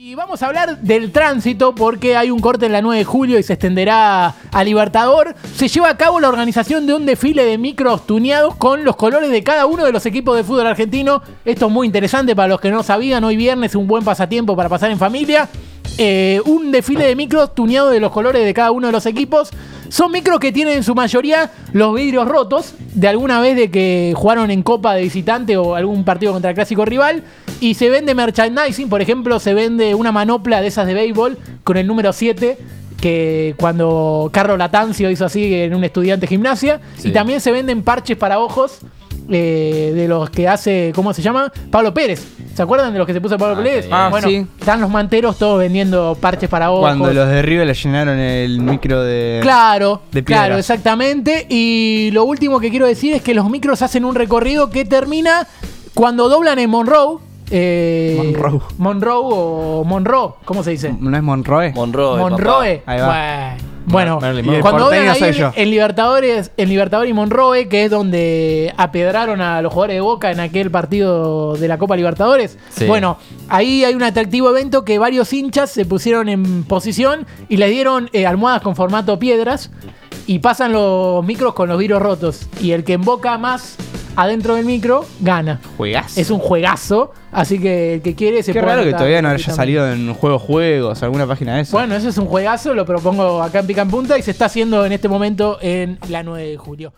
Y vamos a hablar del tránsito porque hay un corte en la 9 de julio y se extenderá a Libertador. Se lleva a cabo la organización de un desfile de micros tuneados con los colores de cada uno de los equipos de fútbol argentino. Esto es muy interesante para los que no sabían. Hoy viernes un buen pasatiempo para pasar en familia. Eh, un desfile de micros tuneados de los colores de cada uno de los equipos. Son micros que tienen en su mayoría los vidrios rotos de alguna vez de que jugaron en Copa de visitante o algún partido contra el clásico rival. Y se vende merchandising, por ejemplo, se vende una manopla de esas de béisbol con el número 7 que cuando Carlos Latancio hizo así en un estudiante de gimnasia. Sí. Y también se venden parches para ojos eh, de los que hace, ¿cómo se llama? Pablo Pérez. ¿Se acuerdan de los que se puso Pablo Ah, Pérez? Ah, bueno, sí. están los manteros todos vendiendo parches para ojos. Cuando los de River le llenaron el micro de. Claro, de piedra. claro, exactamente. Y lo último que quiero decir es que los micros hacen un recorrido que termina cuando doblan en Monroe. eh, Monroe. Monroe o Monroe, ¿cómo se dice? ¿No es Monroe? Monroe. Monroe. Ahí va. Bueno, bueno cuando porteño en, en Libertadores, en Libertadores y Monroe, que es donde apedraron a los jugadores de Boca en aquel partido de la Copa Libertadores. Sí. Bueno, ahí hay un atractivo evento que varios hinchas se pusieron en posición y les dieron eh, almohadas con formato piedras y pasan los micros con los vidrios rotos. Y el que emboca más adentro del micro gana. ¿Juegas? Es un juegazo, así que el que quiere se Qué puede raro que anotar todavía no haya salido en Juegos Juegos, alguna página de eso. Bueno, ese es un juegazo, lo propongo acá en Pica en Punta y se está haciendo en este momento en la 9 de julio.